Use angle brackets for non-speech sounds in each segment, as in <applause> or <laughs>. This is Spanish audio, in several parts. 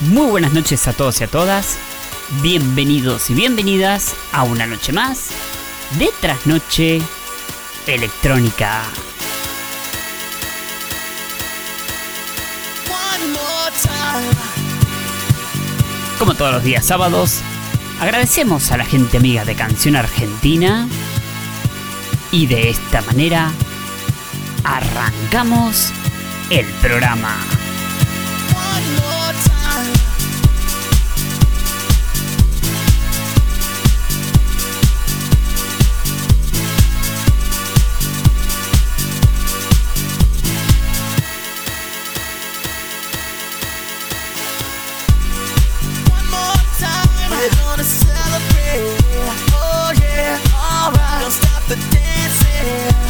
Muy buenas noches a todos y a todas. Bienvenidos y bienvenidas a una noche más de Trasnoche Electrónica. Como todos los días sábados, agradecemos a la gente amiga de Canción Argentina y de esta manera arrancamos el programa. yeah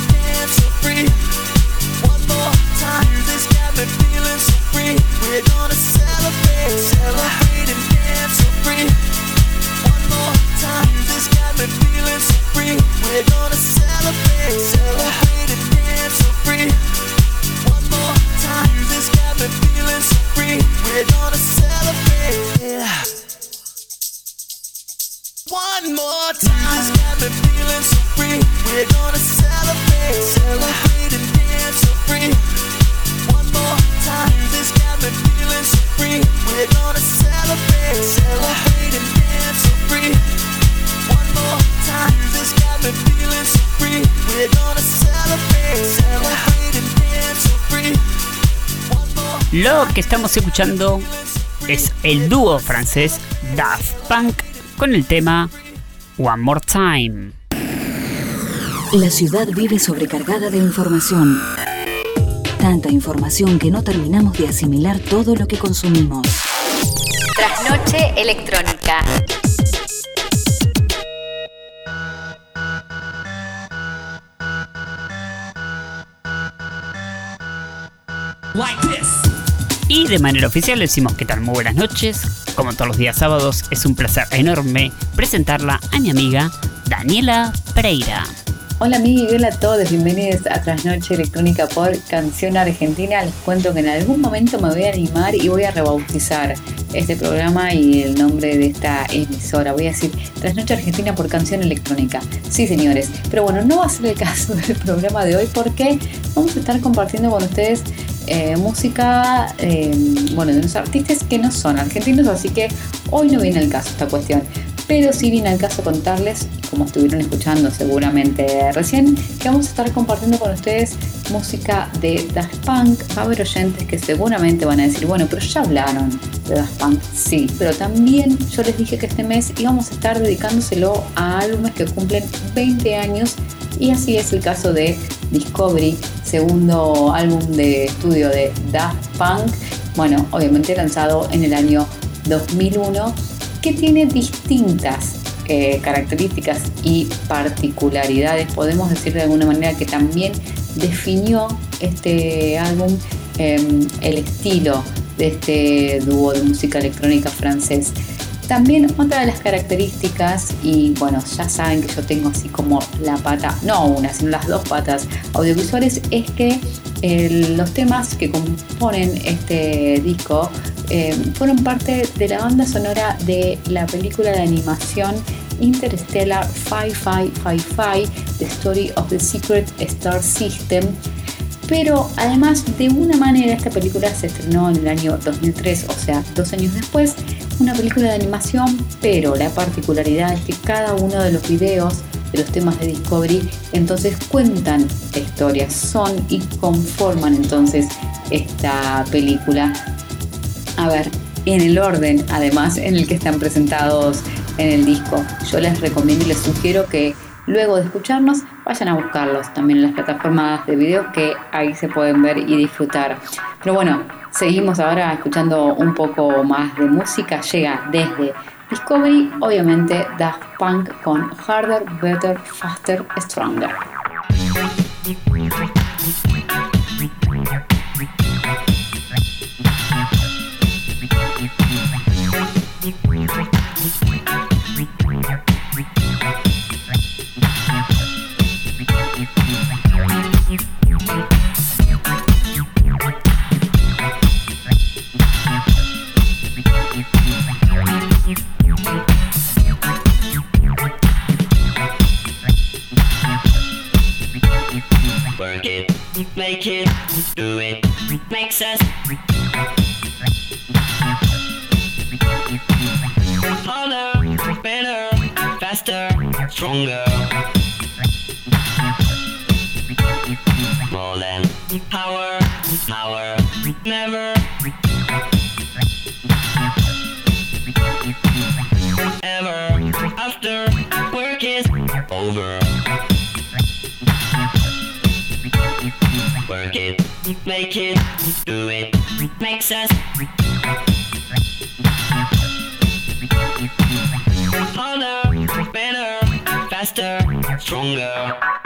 We're gonna celebrate. Celebrate que estamos escuchando es el dúo francés Daft Punk con el tema One More Time. La ciudad vive sobrecargada de información. Tanta información que no terminamos de asimilar todo lo que consumimos. Trasnoche electrónica. Y de manera oficial decimos que tal, muy buenas noches. Como todos los días sábados, es un placer enorme presentarla a mi amiga Daniela Pereira. Hola amigos hola a todos, bienvenidos a Trasnoche Electrónica por Canción Argentina. Les cuento que en algún momento me voy a animar y voy a rebautizar este programa y el nombre de esta emisora. Voy a decir Trasnoche Argentina por Canción Electrónica. Sí, señores, pero bueno, no va a ser el <laughs> caso del programa de hoy porque vamos a estar compartiendo con ustedes eh, música, eh, bueno, de unos artistas que no son argentinos, así que hoy no viene al caso esta cuestión. Pero sí viene al caso contarles, como estuvieron escuchando seguramente recién, que vamos a estar compartiendo con ustedes música de Daft Punk. Va a haber oyentes que seguramente van a decir, bueno, pero ya hablaron de Daft Punk. Sí, pero también yo les dije que este mes íbamos a estar dedicándoselo a álbumes que cumplen 20 años y así es el caso de Discovery, segundo álbum de estudio de Daft Punk, bueno, obviamente lanzado en el año 2001, que tiene distintas eh, características y particularidades, podemos decir de alguna manera que también definió este álbum em, el estilo de este dúo de música electrónica francés. También otra de las características, y bueno, ya saben que yo tengo así como la pata, no una, sino las dos patas audiovisuales, es que los temas que componen este disco eh, fueron parte de la banda sonora de la película de animación Interstellar 5555, The Story of the Secret Star System, pero además de una manera esta película se estrenó en el año 2003, o sea, dos años después, una película de animación, pero la particularidad es que cada uno de los videos de los temas de Discovery entonces cuentan historias, son y conforman entonces esta película. A ver, en el orden además en el que están presentados en el disco. Yo les recomiendo y les sugiero que luego de escucharnos vayan a buscarlos también en las plataformas de video que ahí se pueden ver y disfrutar. Pero bueno, seguimos ahora escuchando un poco más de música. Llega desde Discovery, obviamente Daft Punk con Harder, Better, Faster, Stronger. Faster, stronger.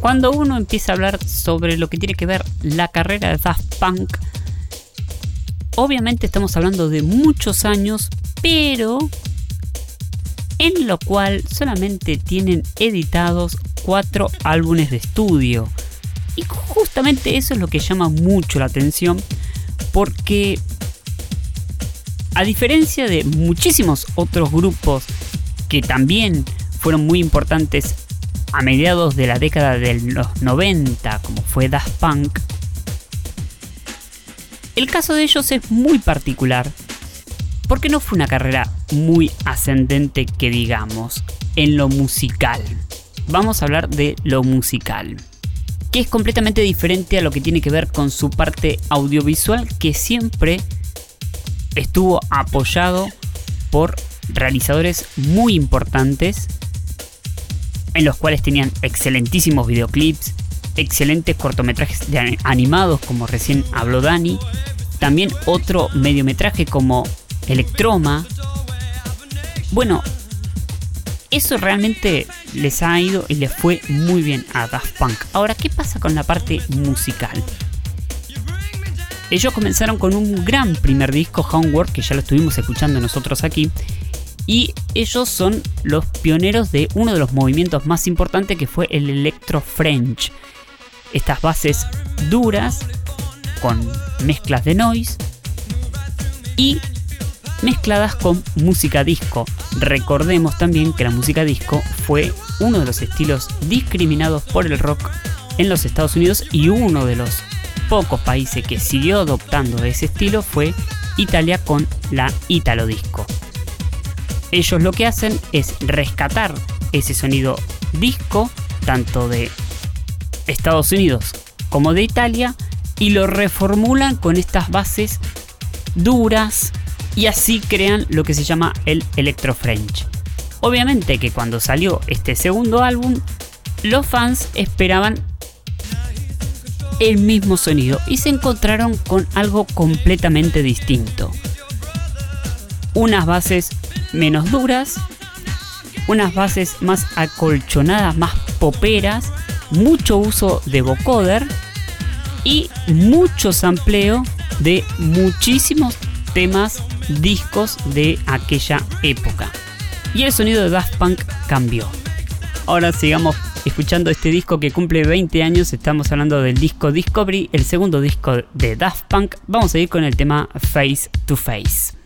Cuando uno empieza a hablar sobre lo que tiene que ver la carrera de Daft Punk, obviamente estamos hablando de muchos años, pero en lo cual solamente tienen editados cuatro álbumes de estudio. Y justamente eso es lo que llama mucho la atención, porque a diferencia de muchísimos otros grupos que también fueron muy importantes a mediados de la década de los 90, como fue Daft Punk, el caso de ellos es muy particular, porque no fue una carrera muy ascendente que digamos, en lo musical. Vamos a hablar de lo musical, que es completamente diferente a lo que tiene que ver con su parte audiovisual, que siempre estuvo apoyado por realizadores muy importantes en los cuales tenían excelentísimos videoclips, excelentes cortometrajes animados como recién habló Dani, también otro mediometraje como Electroma. Bueno, eso realmente les ha ido y les fue muy bien a Daft Punk. Ahora, ¿qué pasa con la parte musical? Ellos comenzaron con un gran primer disco, Homework, que ya lo estuvimos escuchando nosotros aquí, y ellos son los pioneros de uno de los movimientos más importantes que fue el Electro French. Estas bases duras con mezclas de noise y mezcladas con música disco. Recordemos también que la música disco fue uno de los estilos discriminados por el rock en los Estados Unidos y uno de los pocos países que siguió adoptando ese estilo fue Italia con la Italo Disco ellos lo que hacen es rescatar ese sonido disco, tanto de Estados Unidos como de Italia, y lo reformulan con estas bases duras y así crean lo que se llama el Electro French. Obviamente que cuando salió este segundo álbum, los fans esperaban el mismo sonido y se encontraron con algo completamente distinto. Unas bases menos duras, unas bases más acolchonadas, más poperas, mucho uso de vocoder y mucho sampleo de muchísimos temas discos de aquella época. Y el sonido de Daft Punk cambió. Ahora sigamos escuchando este disco que cumple 20 años. Estamos hablando del disco Discovery, el segundo disco de Daft Punk. Vamos a ir con el tema Face to Face.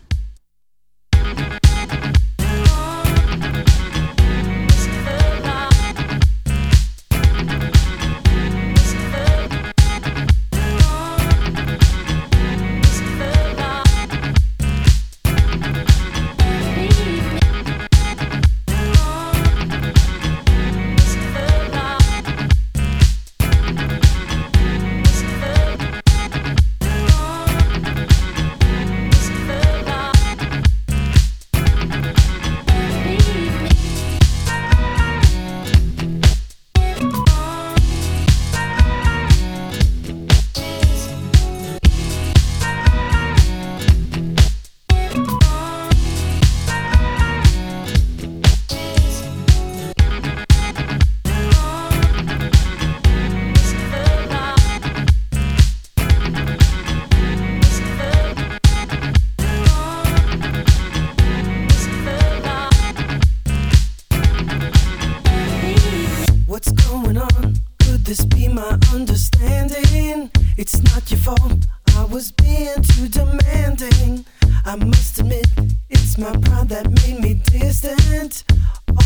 That made me distant.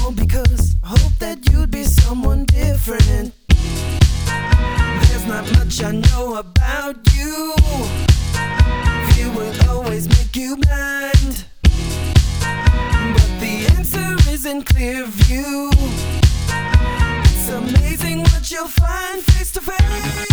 All because I hope that you'd be someone different. There's not much I know about you. Fear will always make you blind. But the answer is in clear view. It's amazing what you'll find face to face.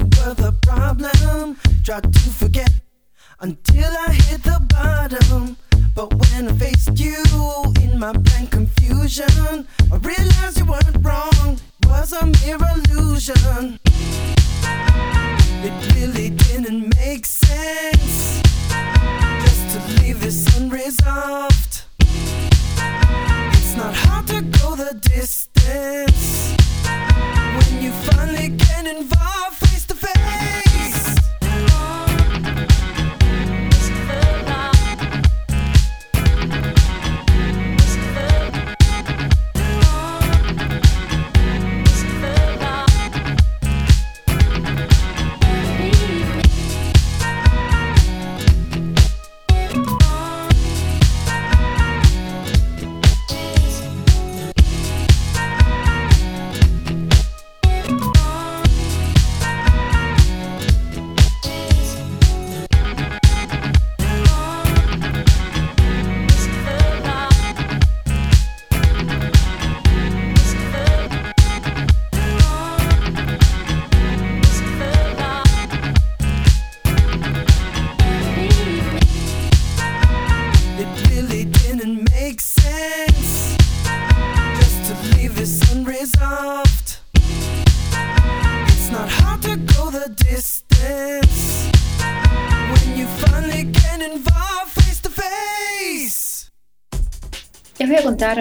You were the problem. Tried to forget until I hit the bottom. But when I faced you in my blank confusion, I realized you weren't wrong. It was a mere illusion. It really didn't make sense just to leave this unresolved. It's not hard to go the distance when you finally get involved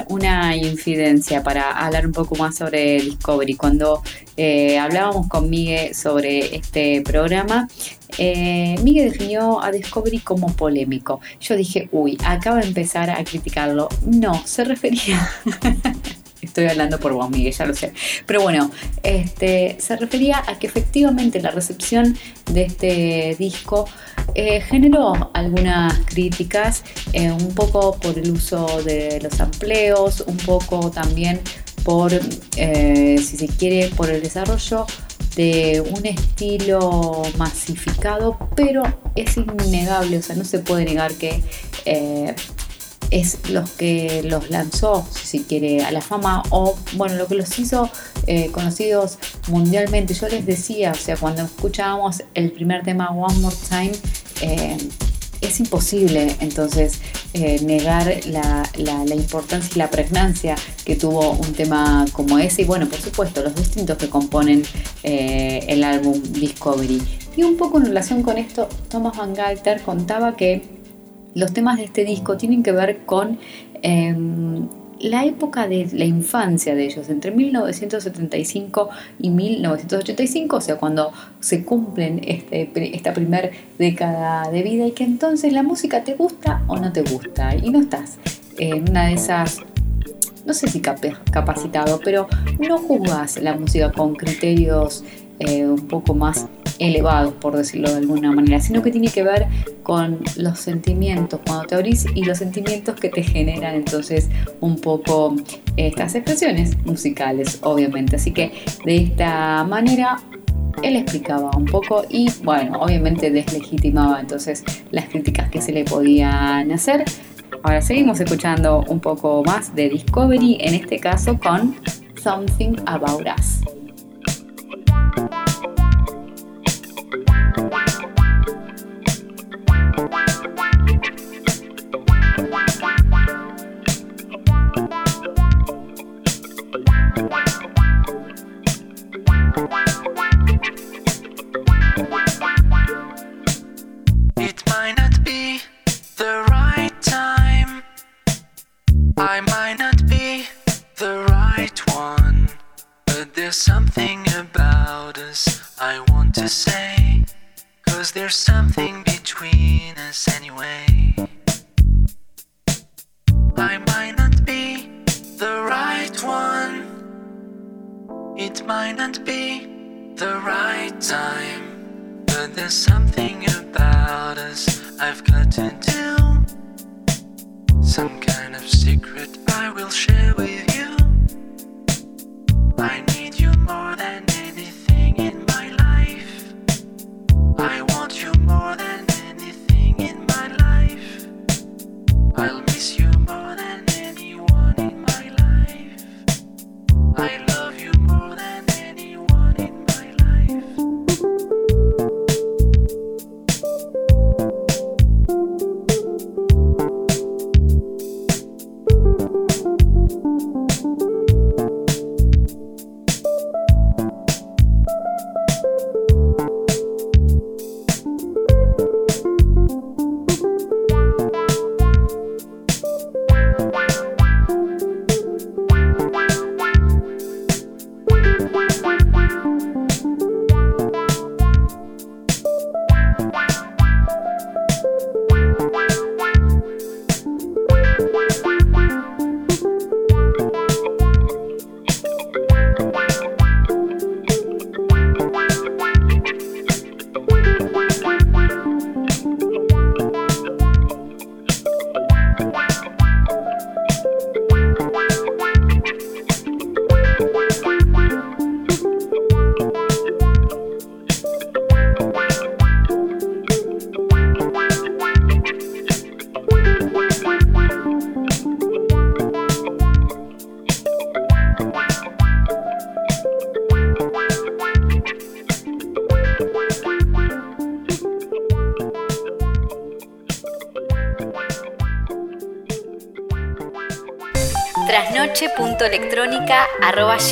una infidencia para hablar un poco más sobre Discovery. Cuando eh, hablábamos con Migue sobre este programa, eh, Migue definió a Discovery como polémico. Yo dije, uy, acaba de empezar a criticarlo. No, se refería... Estoy hablando por vos, Miguel, ya lo sé. Pero bueno, este, se refería a que efectivamente la recepción de este disco eh, generó algunas críticas, eh, un poco por el uso de los empleos, un poco también por, eh, si se quiere, por el desarrollo de un estilo masificado, pero es innegable, o sea, no se puede negar que es los que los lanzó, si quiere, a la fama o, bueno, lo que los hizo eh, conocidos mundialmente. Yo les decía, o sea, cuando escuchábamos el primer tema One More Time, eh, es imposible entonces eh, negar la, la- importancia y la pregnancia que tuvo un tema como ese y bueno, por supuesto, los distintos que componen el álbum Discovery. Y un poco en relación con esto, Thomas Van Galter contaba que los temas de este disco tienen que ver con em, la época de la infancia de ellos, entre 1975 y 1985, o sea, cuando se cumplen este, esta primer década de vida y que entonces la música te gusta o no te gusta y no estás en una de esas no sé si capacitado, pero no juzgas la música con criterios eh, un poco más elevados, por decirlo de alguna manera, sino que tiene que ver con los sentimientos cuando te abrís y los sentimientos que te generan entonces un poco estas expresiones musicales, obviamente. Así que de esta manera él explicaba un poco y bueno, obviamente deslegitimaba entonces las críticas que se le podían hacer. Ahora seguimos escuchando un poco más de Discovery, en este caso con Something About Us.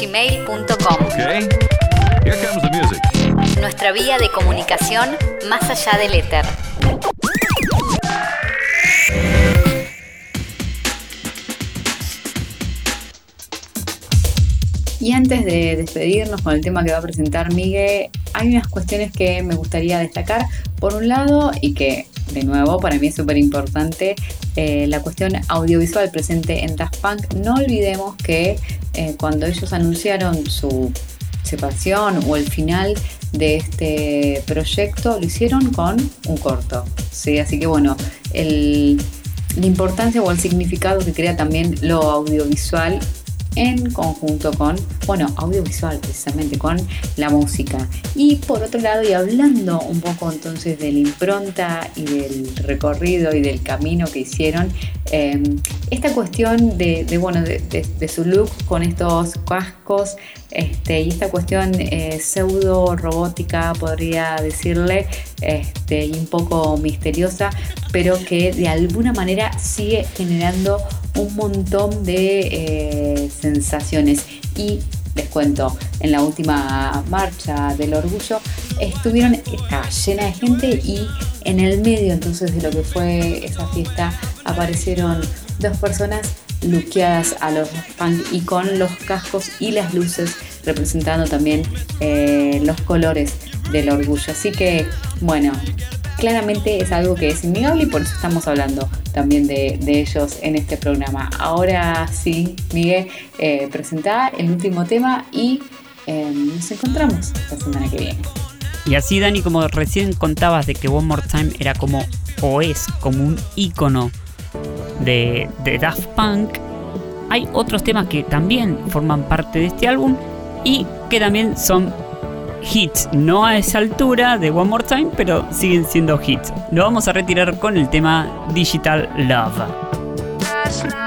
Okay. Here comes the music. Nuestra vía de comunicación más allá del éter. Y antes de despedirnos con el tema que va a presentar Miguel, hay unas cuestiones que me gustaría destacar. Por un lado, y que de nuevo para mí es súper importante, eh, la cuestión audiovisual presente en Daft Punk. No olvidemos que eh, cuando ellos anunciaron su separación o el final de este proyecto, lo hicieron con un corto. ¿sí? Así que bueno, el, la importancia o el significado que crea también lo audiovisual en conjunto con, bueno, audiovisual precisamente, con la música. Y por otro lado, y hablando un poco entonces de la impronta y del recorrido y del camino que hicieron, eh, esta cuestión de, bueno, de, de, su look con estos cascos este, y esta cuestión eh, pseudo robótica, podría decirle, este, y un poco misteriosa, pero que de alguna manera sigue generando un montón de eh, sensaciones. Y les cuento, en la última marcha del orgullo estuvieron, estaba llena de gente y en el medio entonces de lo que fue esa fiesta aparecieron dos personas luqueadas a los punk y con los cascos y las luces representando también eh, los colores del orgullo. Así que, bueno, claramente es algo que es innegable y por eso estamos hablando también de, de ellos en este programa. Ahora sí, Miguel, eh, presenta el último tema y eh, nos encontramos la semana que viene. Y así, Dani, como recién contabas de que One More Time era como, o es como un icono de, Daft Punk, hay otros temas que también forman parte de este álbum y que también son hits, no a esa altura de One More Time, pero siguen siendo hits. Lo vamos a retirar con el tema Digital Love.